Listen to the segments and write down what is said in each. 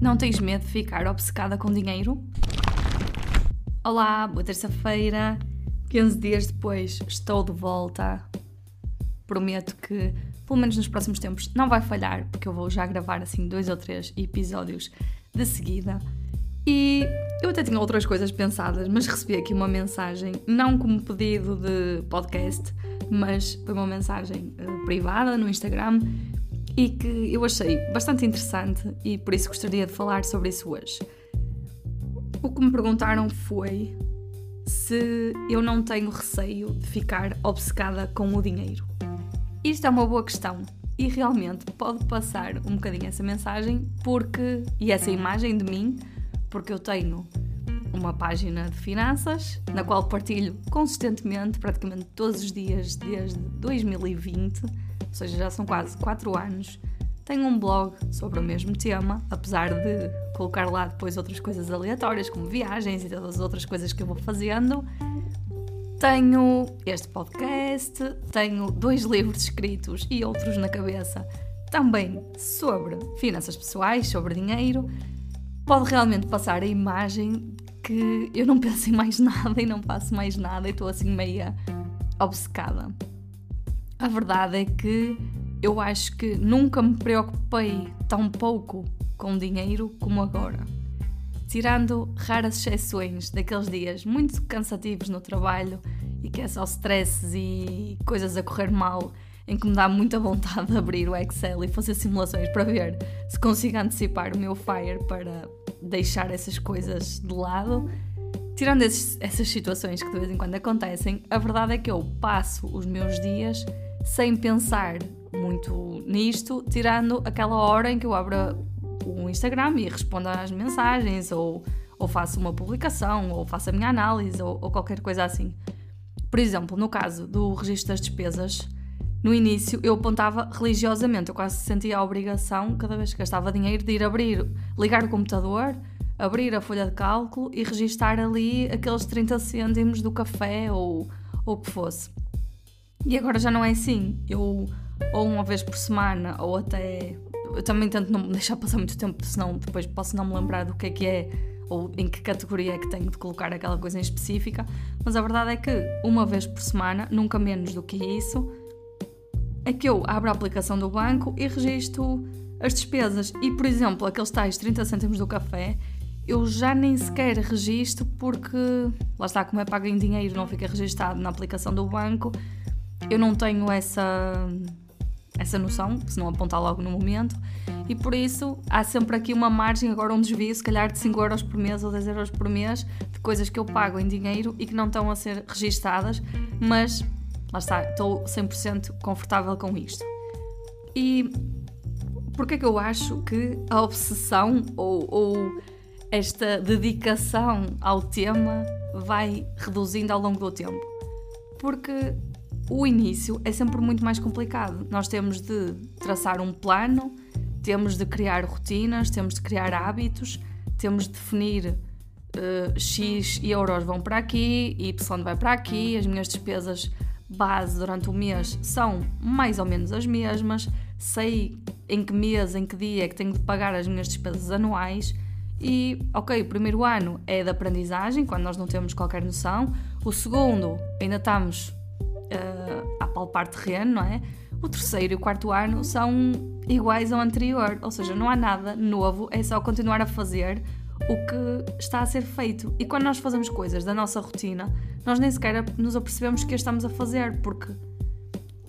Não tens medo de ficar obcecada com dinheiro? Olá, boa terça-feira. 15 dias depois estou de volta. Prometo que, pelo menos nos próximos tempos, não vai falhar, porque eu vou já gravar assim dois ou três episódios de seguida. E eu até tinha outras coisas pensadas, mas recebi aqui uma mensagem, não como pedido de podcast, mas foi uma mensagem uh, privada no Instagram e que eu achei bastante interessante e por isso gostaria de falar sobre isso hoje. O que me perguntaram foi se eu não tenho receio de ficar obcecada com o dinheiro. Isto é uma boa questão e realmente pode passar um bocadinho essa mensagem porque e essa imagem de mim, porque eu tenho uma página de finanças na qual partilho consistentemente, praticamente todos os dias desde 2020 ou seja, já são quase 4 anos. Tenho um blog sobre o mesmo tema, apesar de colocar lá depois outras coisas aleatórias, como viagens e todas as outras coisas que eu vou fazendo. Tenho este podcast, tenho dois livros escritos e outros na cabeça também sobre finanças pessoais, sobre dinheiro. Pode realmente passar a imagem que eu não penso em mais nada e não faço mais nada e estou assim meia obcecada. A verdade é que eu acho que nunca me preocupei tão pouco com dinheiro como agora. Tirando raras exceções daqueles dias muito cansativos no trabalho e que é só stresses e coisas a correr mal, em que me dá muita vontade de abrir o Excel e fazer simulações para ver se consigo antecipar o meu Fire para deixar essas coisas de lado. Tirando esses, essas situações que de vez em quando acontecem, a verdade é que eu passo os meus dias sem pensar muito nisto, tirando aquela hora em que eu abro o Instagram e respondo às mensagens, ou, ou faço uma publicação, ou faço a minha análise, ou, ou qualquer coisa assim. Por exemplo, no caso do registro das despesas, no início eu apontava religiosamente, eu quase sentia a obrigação, cada vez que gastava dinheiro, de ir abrir, ligar o computador, abrir a folha de cálculo e registar ali aqueles 30 cêntimos do café ou, ou o que fosse. E agora já não é assim. Eu, ou uma vez por semana, ou até. Eu também tento não deixar passar muito tempo, senão depois posso não me lembrar do que é que é ou em que categoria é que tenho de colocar aquela coisa em específica. Mas a verdade é que uma vez por semana, nunca menos do que isso, é que eu abro a aplicação do banco e registro as despesas. E, por exemplo, aqueles tais 30 cêntimos do café, eu já nem sequer registro porque, lá está, como é pago em dinheiro, não fica registado na aplicação do banco eu não tenho essa, essa noção, se não apontar logo no momento, e por isso há sempre aqui uma margem, agora um desvio, se calhar de 5 euros por mês ou 10 euros por mês, de coisas que eu pago em dinheiro e que não estão a ser registadas, mas lá está, estou 100% confortável com isto. E porquê é que eu acho que a obsessão ou, ou esta dedicação ao tema vai reduzindo ao longo do tempo? Porque o início é sempre muito mais complicado. Nós temos de traçar um plano, temos de criar rotinas, temos de criar hábitos, temos de definir uh, X euros vão para aqui, Y vai para aqui, as minhas despesas base durante o mês são mais ou menos as mesmas, sei em que mês, em que dia é que tenho de pagar as minhas despesas anuais. E, ok, o primeiro ano é de aprendizagem, quando nós não temos qualquer noção. O segundo, ainda estamos palpar terreno, não é? O terceiro e o quarto ano são iguais ao anterior, ou seja, não há nada novo, é só continuar a fazer o que está a ser feito. E quando nós fazemos coisas da nossa rotina, nós nem sequer nos apercebemos que estamos a fazer, porque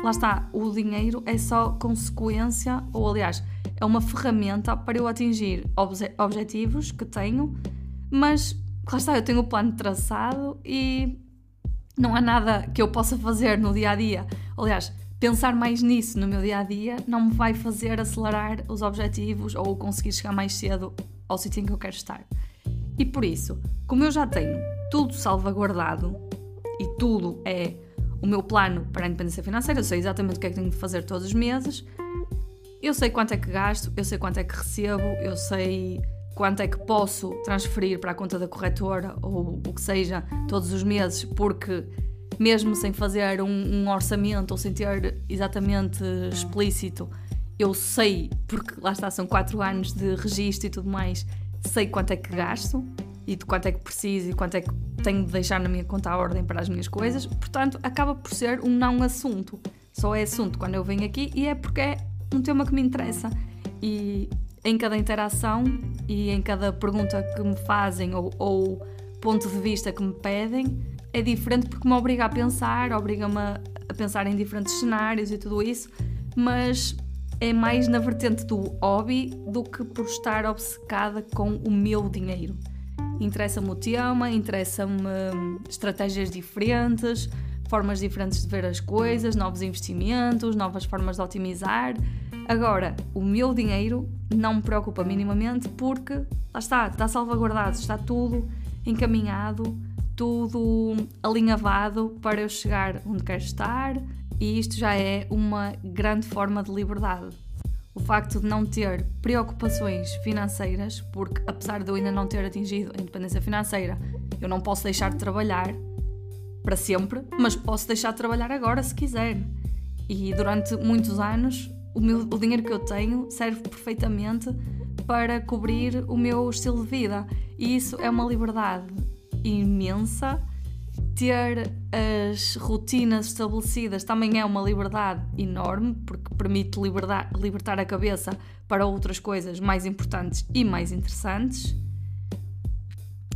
lá está, o dinheiro é só consequência, ou aliás, é uma ferramenta para eu atingir obje objetivos que tenho, mas lá está, eu tenho o plano traçado e não há nada que eu possa fazer no dia a dia. Aliás, pensar mais nisso no meu dia a dia não me vai fazer acelerar os objetivos ou conseguir chegar mais cedo ao sítio em que eu quero estar. E por isso, como eu já tenho tudo salvaguardado e tudo é o meu plano para a independência financeira, eu sei exatamente o que é que tenho de fazer todos os meses, eu sei quanto é que gasto, eu sei quanto é que recebo, eu sei quanto é que posso transferir para a conta da corretora ou o que seja todos os meses, porque mesmo sem fazer um, um orçamento ou sem ter exatamente explícito, eu sei, porque lá está, são 4 anos de registro e tudo mais, sei quanto é que gasto e de quanto é que preciso e quanto é que tenho de deixar na minha conta a ordem para as minhas coisas, portanto, acaba por ser um não assunto. Só é assunto quando eu venho aqui e é porque é um tema que me interessa. E em cada interação e em cada pergunta que me fazem ou, ou ponto de vista que me pedem, é diferente porque me obriga a pensar, obriga-me a, pensar em diferentes cenários e tudo isso, mas é mais na vertente do hobby do que por estar obcecada com o meu dinheiro. Interessa-me o tema, interessa-me estratégias diferentes, formas diferentes de ver as coisas, novos investimentos, novas formas de otimizar. Agora, o meu dinheiro não me preocupa minimamente porque lá está, está salvaguardado, está tudo encaminhado, tudo alinhavado para eu chegar onde quero estar e isto já é uma grande forma de liberdade. O facto de não ter preocupações financeiras, porque apesar de eu ainda não ter atingido a independência financeira, eu não posso deixar de trabalhar para sempre, mas posso deixar de trabalhar agora se quiser. E durante muitos anos, o, meu, o dinheiro que eu tenho serve perfeitamente para cobrir o meu estilo de vida. E isso é uma liberdade imensa ter as rotinas estabelecidas também é uma liberdade enorme, porque permite libertar, libertar a cabeça para outras coisas mais importantes e mais interessantes.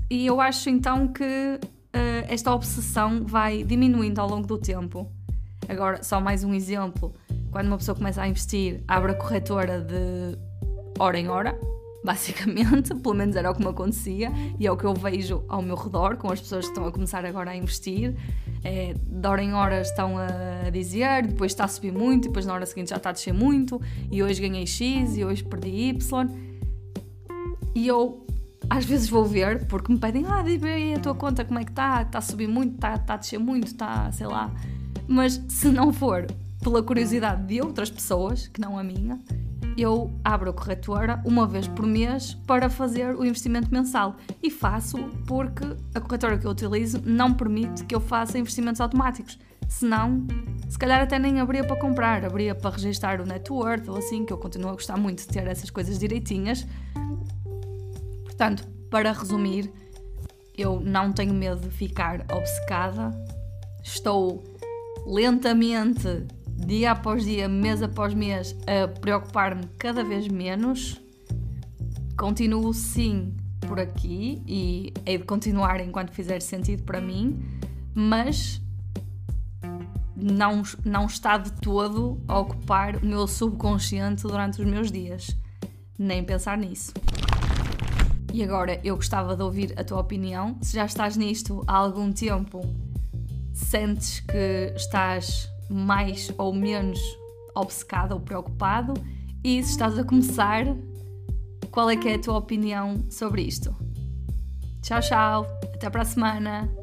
E eu acho então que uh, esta obsessão vai diminuindo ao longo do tempo. Agora, só mais um exemplo: quando uma pessoa começa a investir, abre a corretora de hora em hora, basicamente, pelo menos era o que me acontecia e é o que eu vejo ao meu redor com as pessoas que estão a começar agora a investir. É, de hora em hora estão a dizer, depois está a subir muito, depois na hora seguinte já está a descer muito, e hoje ganhei X e hoje perdi Y. E eu às vezes vou ver, porque me pedem, ah, aí a tua conta como é que está, está a subir muito, está, está a descer muito, está, sei lá. Mas se não for pela curiosidade de outras pessoas, que não a minha, eu abro a corretora uma vez por mês para fazer o investimento mensal. E faço porque a corretora que eu utilizo não permite que eu faça investimentos automáticos. Senão, se calhar até nem abria para comprar, abria para registrar o net worth ou assim, que eu continuo a gostar muito de ter essas coisas direitinhas. Portanto, para resumir, eu não tenho medo de ficar obcecada. Estou lentamente dia após dia, mês após mês, a preocupar-me cada vez menos. Continuo sim por aqui e hei de continuar enquanto fizer sentido para mim, mas não, não está de todo a ocupar o meu subconsciente durante os meus dias. Nem pensar nisso. E agora eu gostava de ouvir a tua opinião. Se já estás nisto há algum tempo, sentes que estás mais ou menos obcecado ou preocupado e se estás a começar, qual é que é a tua opinião sobre isto? Tchau, tchau, até para a semana!